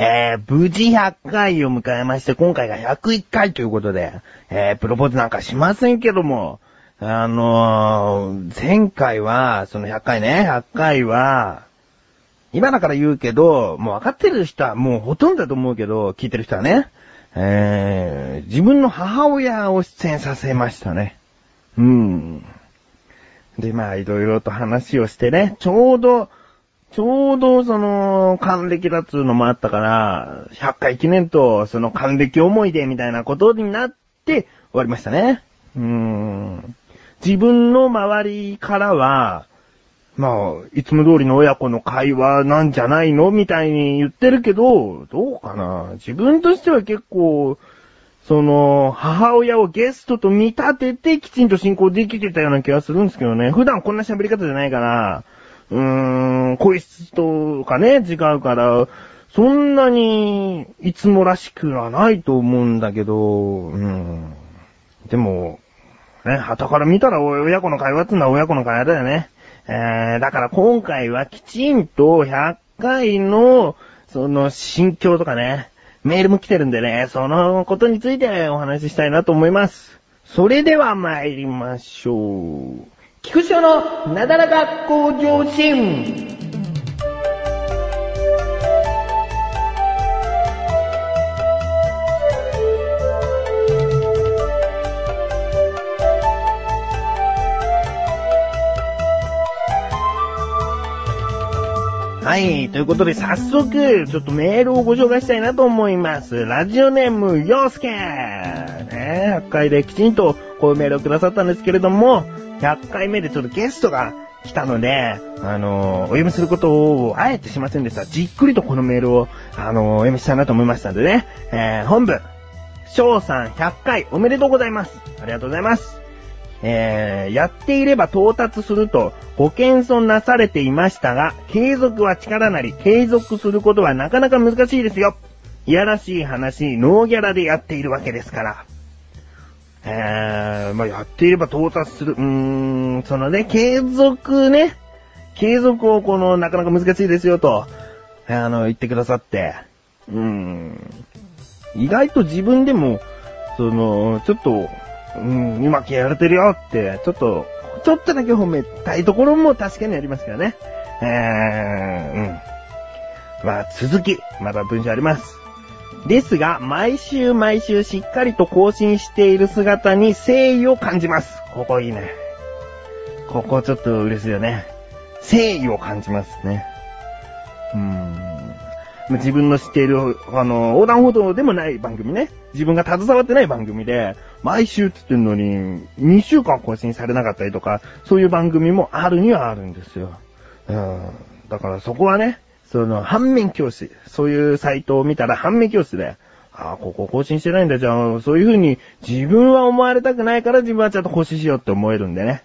えー、無事100回を迎えまして、今回が101回ということで、えー、プロポーズなんかしませんけども、あのー、前回は、その100回ね、100回は、今だから言うけど、もう分かってる人はもうほとんどだと思うけど、聞いてる人はね、えー、自分の母親を出演させましたね。うん。で、まあ、いろいろと話をしてね、ちょうど、ちょうどその、還暦だっつうのもあったから、100回記念と、その還暦思い出みたいなことになって終わりましたね。うーん。自分の周りからは、まあ、いつも通りの親子の会話なんじゃないのみたいに言ってるけど、どうかな自分としては結構、その、母親をゲストと見立ててきちんと進行できてたような気がするんですけどね。普段こんな喋り方じゃないから、うーん、声質とかね、違うから、そんなに、いつもらしくはないと思うんだけど、うん。でも、ね、旗から見たら親子の会話ってのは親子の会話だよね。えー、だから今回はきちんと100回の、その心境とかね、メールも来てるんでね、そのことについてお話ししたいなと思います。それでは参りましょう。菊池のなだらか向上心。はい。ということで、早速、ちょっとメールをご紹介したいなと思います。ラジオネーム、ようすけね、100回できちんとこういうメールをくださったんですけれども、100回目でちょっとゲストが来たので、あの、お読みすることをあえてしませんでした。じっくりとこのメールを、あの、お読みしたいなと思いましたんでね。えー、本部、翔さん100回おめでとうございます。ありがとうございます。えー、やっていれば到達するとご謙遜なされていましたが、継続は力なり、継続することはなかなか難しいですよ。いやらしい話、ノーギャラでやっているわけですから。えー、まあ、やっていれば到達する。うーん、そのね、継続ね、継続をこの、なかなか難しいですよと、あの、言ってくださって、うーん、意外と自分でも、その、ちょっと、うん、うまくやられてるよって、ちょっと、ちょっとだけ褒めたいところも確かにありますからね。えー、うん。まあ、続き、まだ文章あります。ですが、毎週毎週しっかりと更新している姿に誠意を感じます。ここいいね。ここちょっと嬉しいよね。誠意を感じますね。うーん。自分の知っている、あの、横断歩道でもない番組ね。自分が携わってない番組で、毎週って言ってんのに、2週間更新されなかったりとか、そういう番組もあるにはあるんですよ。うん。だからそこはね、その、反面教師。そういうサイトを見たら反面教師で、ああ、ここ更新してないんだ。じゃあ、そういう風に自分は思われたくないから自分はちゃんと更新しようって思えるんでね。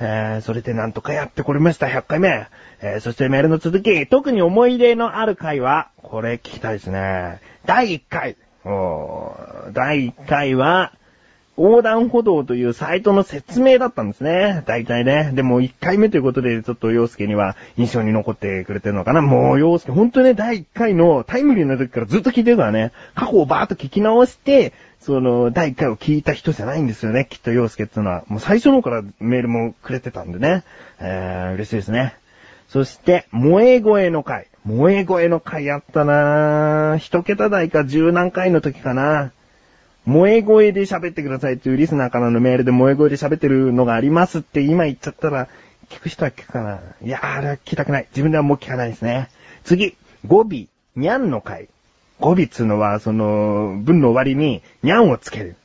えー、それでなんとかやってこれました。100回目。えー、そしてメールの続き、特に思い出のある回は、これ聞きたいですね。第1回。お第1回は、横断歩道というサイトの説明だったんですね。大体ね。でも1回目ということで、ちょっと洋介には印象に残ってくれてるのかな。もう洋介、ほんとね、第1回のタイムリーな時からずっと聞いてるからね。過去をバーっと聞き直して、その、第1回を聞いた人じゃないんですよね。きっと洋介っていうのは。もう最初の方からメールもくれてたんでね。えー、嬉しいですね。そして、萌え声の回。萌え声の回あったなぁ。一桁台か十何回の時かな。萌え声で喋ってくださいっていうリスナーからのメールで萌え声で喋ってるのがありますって今言っちゃったら、聞く人は聞くかな。いやー、あれは聞きたくない。自分ではもう聞かないですね。次、語尾、にゃんの回。語尾っつうのは、その、文の終わりに、にゃんをつける。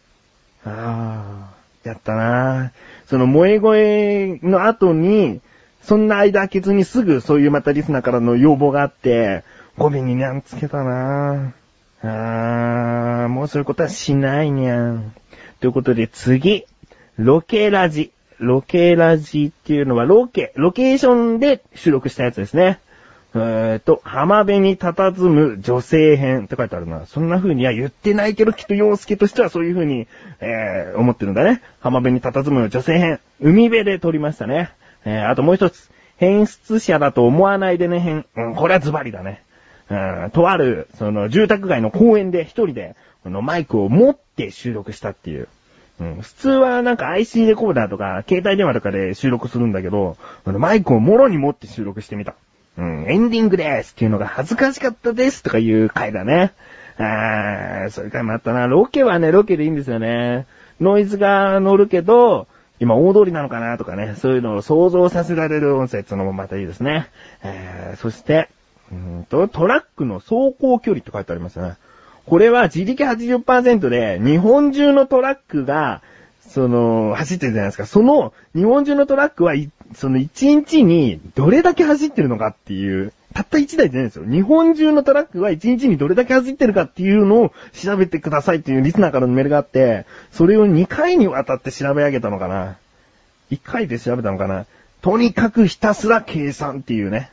ああ、やったなその、萌え声の後に、そんな間空けずにすぐそういうまたリスナーからの要望があって、語尾ににゃんつけたなああ、もうそういうことはしないにゃん。ということで次、ロケラジ。ロケラジっていうのはロケ、ロケーションで収録したやつですね。えっと、浜辺に佇む女性編って書いてあるな。そんな風には言ってないけど、きっと洋介としてはそういう風に、えー、思ってるんだね。浜辺に佇む女性編。海辺で撮りましたね。えー、あともう一つ。変質者だと思わないでね編。うん、これはズバリだね。うん、とある、その、住宅街の公園で一人で、このマイクを持って収録したっていう。うん、普通はなんか IC レコーダーとか、携帯電話とかで収録するんだけど、あのマイクをもろに持って収録してみた。うん、エンディングですっていうのが恥ずかしかったですとかいう回だね。あー、そういう回もあったな。ロケはね、ロケでいいんですよね。ノイズが乗るけど、今大通りなのかなとかね、そういうのを想像させられる音声っていうのもまたいいですね。えー、そして、と、トラックの走行距離って書いてありますね。これは自力80%で、日本中のトラックが、その、走ってるじゃないですか。その、日本中のトラックは、その1日にどれだけ走ってるのかっていう、たった1台じゃないですよ。日本中のトラックは1日にどれだけ走ってるかっていうのを調べてくださいっていうリスナーからのメールがあって、それを2回にわたって調べ上げたのかな。1回で調べたのかな。とにかくひたすら計算っていうね。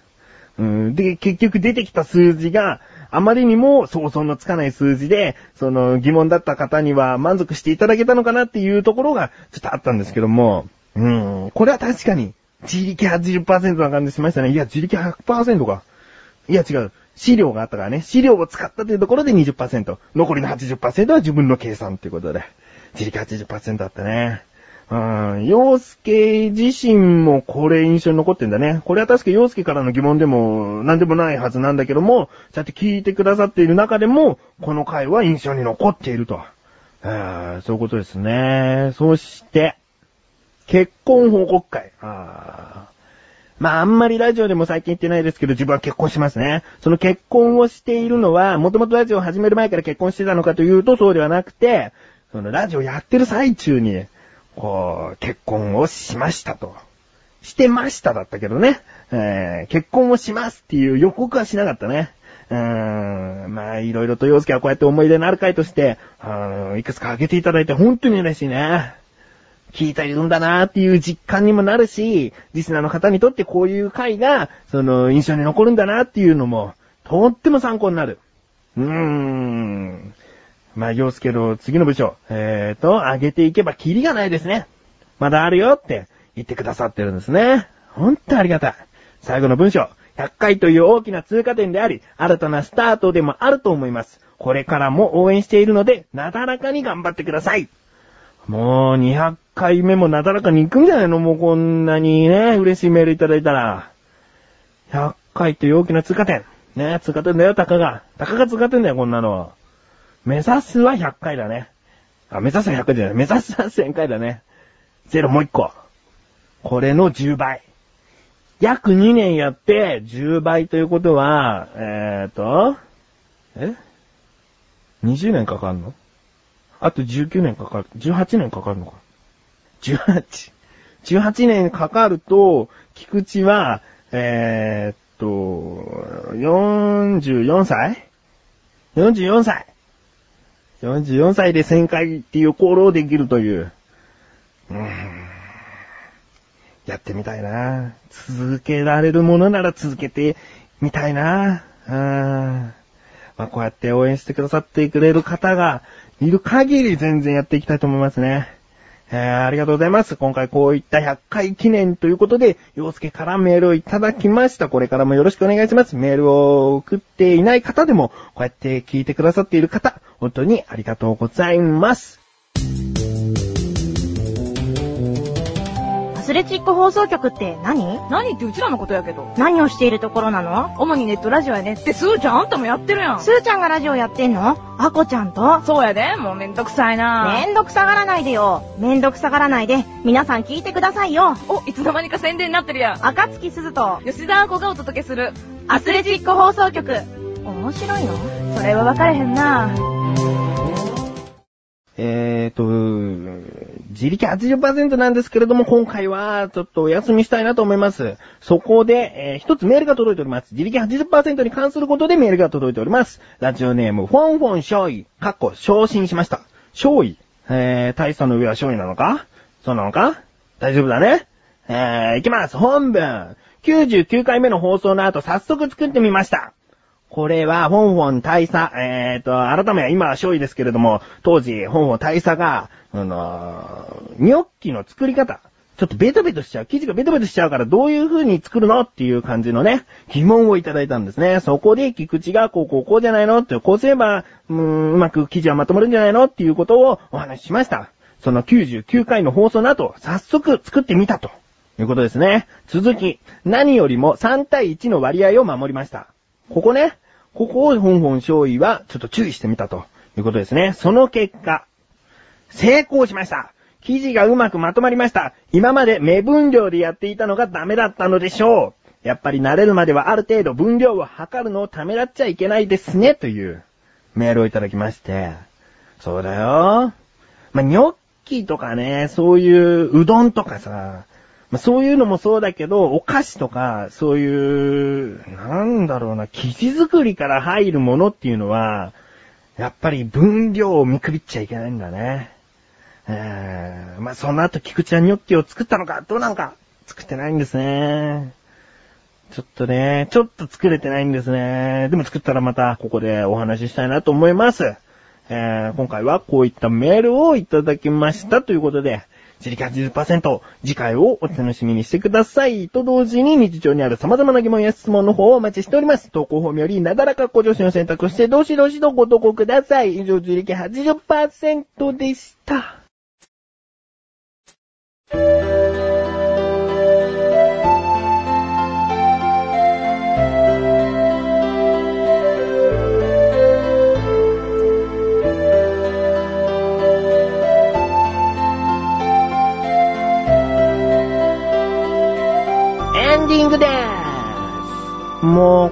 うん、で、結局出てきた数字が、あまりにも想像のつかない数字で、その疑問だった方には満足していただけたのかなっていうところがちょっとあったんですけども、うん、これは確かに、自力80%な感じしましたね。いや、自力100%か。いや違う。資料があったからね。資料を使ったというところで20%。残りの80%は自分の計算ということで。自力80%だったね。うん、洋介自身もこれ印象に残ってんだね。これは確か洋介からの疑問でも何でもないはずなんだけども、ちゃんと聞いてくださっている中でも、この回は印象に残っていると。そういうことですね。そして、結婚報告会。あまあ、あんまりラジオでも最近言ってないですけど、自分は結婚しますね。その結婚をしているのは、もともとラジオを始める前から結婚してたのかというと、そうではなくて、そのラジオやってる最中に、こう、結婚をしましたと。してましただったけどね。えー、結婚をしますっていう予告はしなかったね。うーん、まあ、いろいろと洋介はこうやって思い出のある回として、いくつか挙げていただいて本当に嬉しいね。聞いているんだなーっていう実感にもなるし、リスナーの方にとってこういう回が、その、印象に残るんだなっていうのも、とっても参考になる。うーん。まあ、洋介の次の部署、えーと、上げていけばキリがないですね。まだあるよって言ってくださってるんですね。ほんとありがたい。最後の文章、100回という大きな通過点であり、新たなスタートでもあると思います。これからも応援しているので、なだらかに頑張ってください。もう200回目もなだらかに行くんじゃないの？もうこんなにね、嬉しいメールいただいたら。100回という大きな通過点。ね、通過点だよ、たかが。たかが通過点だよ、こんなの。目指すは100回だね。あ、目指すは100回じゃない。目指すは1000回だね。ゼロもう1個。これの10倍。約2年やって10倍ということは、えーと、え ?20 年かかるの？あと19年かかる。18年かかるのか。18。18年かかると、菊池は、えー、っと、44歳 ?44 歳。44歳で1000回っていう行動できるという。うん。やってみたいな。続けられるものなら続けてみたいな。うん。まあ、こうやって応援してくださってくれる方がいる限り全然やっていきたいと思いますね。えー、ありがとうございます。今回こういった100回記念ということで、洋介からメールをいただきました。これからもよろしくお願いします。メールを送っていない方でも、こうやって聞いてくださっている方、本当にありがとうございます。スレチック放送局って何？何ってうちらのことやけど。何をしているところなの？主にネットラジオやねって、スーちゃんあんたもやってるやん。スーちゃんがラジオやってんの？アコちゃんと？そうやで、もうめんどくさいなめんどくさがらないでよ。めんどくさがらないで、皆さん聞いてくださいよ。お、いつの間にか宣伝になってるやん。赤月鈴と吉田アコがお届けする、アスレチック放送局。面白いの？それは分かれへんなえーと、自力80%なんですけれども、今回はちょっとお休みしたいなと思います。そこで、えー、一つメールが届いております。自力80%に関することでメールが届いております。ラジオネーム、フォンフォン少尉、かっこ昇進しました。少尉えー、大佐の上は少尉なのか？そうなのか？大丈夫だねえー、いきます。本文。99回目の放送の後、早速作ってみました。これは、フォンフォン大佐、えっ、ー、と、改め、今は少尉ですけれども、当時、フォンフォン大佐が、あのー、ニョッキの作り方、ちょっとベトベトしちゃう。生地がベトベトしちゃうからどういう風に作るのっていう感じのね、疑問をいただいたんですね。そこで菊池がこうこうこうじゃないの？って、こうすれば、うーん、うまく生地はまとまるんじゃないの？っていうことをお話ししました。その99回の放送の後、早速作ってみたということですね。続き、何よりも3対1の割合を守りました。ここね、ここを本本勝意はちょっと注意してみたということですね。その結果、成功しました。生地がうまくまとまりました。今まで目分量でやっていたのがダメだったのでしょう。やっぱり慣れるまではある程度分量を測るのをためらっちゃいけないですね、というメールをいただきまして。そうだよ。まあ、ニョッキとかね、そういううどんとかさ、まあ、そういうのもそうだけど、お菓子とか、そういう、なんだろうな、生地作りから入るものっていうのは、やっぱり分量を見くびっちゃいけないんだね。えー、まあ、その後、菊池はニョッキを作ったのか、どうなのか、作ってないんですね。ちょっとね、ちょっと作れてないんですね。でも作ったらまた、ここでお話ししたいなと思います。えー、今回はこういったメールをいただきましたということで、自力80%、次回をお楽しみにしてください。と同時に日常にある様々な疑問や質問の方をお待ちしております。投稿フォームよりなだらかご助身を選択して、どしどしとご投稿ください。以上、自力80%でした。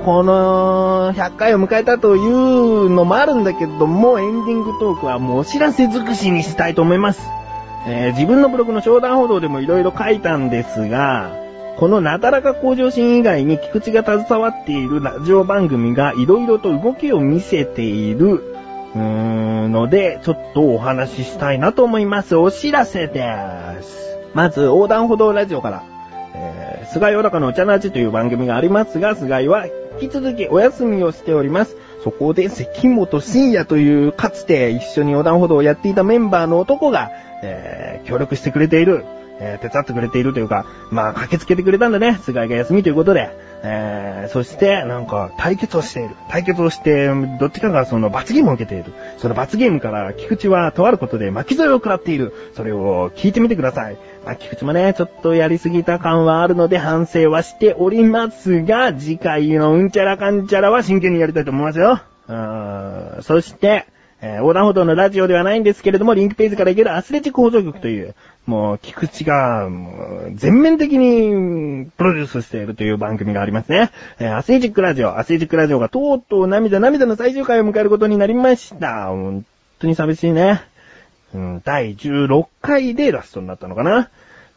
この100回を迎えたというのもあるんだけども、エンディングトークはもうお知らせ尽くしにしたいと思います。えー自分のブログの商談報道でも色々書いたんですが、このなだらか向上心以外に菊池が携わっているラジオ番組が色々と動きを見せている、うーんので、ちょっとお話ししたいなと思います。お知らせです。まず、横断歩道ラジオから、菅井小高のお茶の味という番組がありますが、菅井は引き続きお休みをしております。そこで関本慎也というかつて一緒に横断歩道をやっていたメンバーの男が、えー、協力してくれている、えー、手伝ってくれているというか、まあ駆けつけてくれたんだね。菅井が休みということで。えー、そして、なんか、対決をしている。対決をして、どっちかがその罰ゲームを受けている。その罰ゲームから、菊池はとあることで巻き添えを食らっている。それを聞いてみてください。まあ、菊池もね、ちょっとやりすぎた感はあるので反省はしておりますが、次回のうんちゃらかんちゃらは真剣にやりたいと思いますよ。うーんそして、えー横断歩道のラジオではないんですけれども、リンクページから行けるアスレチック放送局という、もう、菊池が、もう全面的にプロデュースしているという番組がありますね。えーアスレチックラジオ、アスレチックラジオがとうとう涙涙の最終回を迎えることになりました。本当に寂しいね。第16回でラストになったのかな？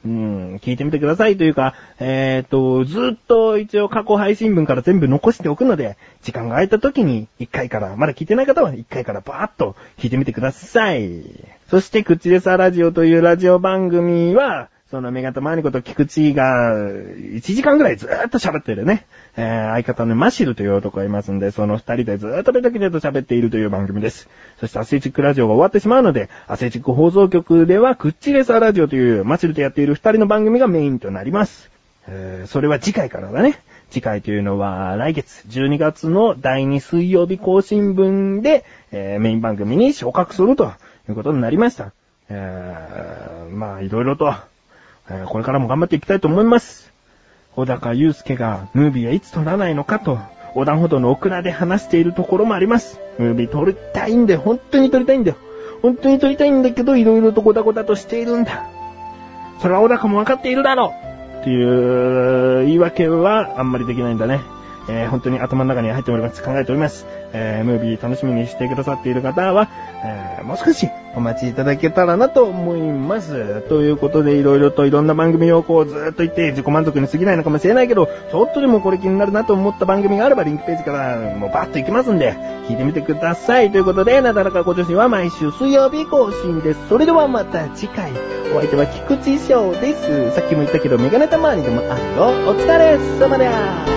うん、聞いてみてくださいというか、えっ、と、ずっと一応過去配信分から全部残しておくので、時間が空いた時に1回から、まだ聞いてない方は1回からバーッと聞いてみてください。そして、口でさラジオというラジオ番組は、そのメガトマニコと菊池が、1時間ぐらいずーっと喋ってるね。えー、相方のマシルという男がいますんで、その二人でずーっとベタベタと喋っているという番組です。そしてアスレチックラジオが終わってしまうので、アスレチック放送局では、クッチレサラジオというマシルとやっている二人の番組がメインとなります。えー、それは次回からだね。次回というのは来月12月の第2水曜日更新分で、えーメイン番組に昇格するということになりました。えー、まあいろいろと、これからも頑張っていきたいと思います。小高祐介がムービーはいつ撮らないのかと、横断歩道のオクラで話しているところもあります。ムービー撮りたいんだよ。本当に撮りたいんだよ。本当に撮りたいんだけど、いろいろとゴタゴタとしているんだ。それは小高もわかっているだろうっていう言い訳はあんまりできないんだね。えー本当に頭の中に入っております。考えております。えームービー楽しみにしてくださっている方は、えーもう少しお待ちいただけたらなと思います。ということで、いろいろといろんな番組をこうずーっと言って自己満足に過ぎないのかもしれないけど、ちょっとでもこれ気になるなと思った番組があればリンクページからもうバッと行きますんで、聞いてみてください。ということで、なだらかご女子は毎週水曜日更新です。それではまた次回、お相手は菊池翔です。さっきも言ったけど、メガネたまわりでもあるよ。お疲れ様です。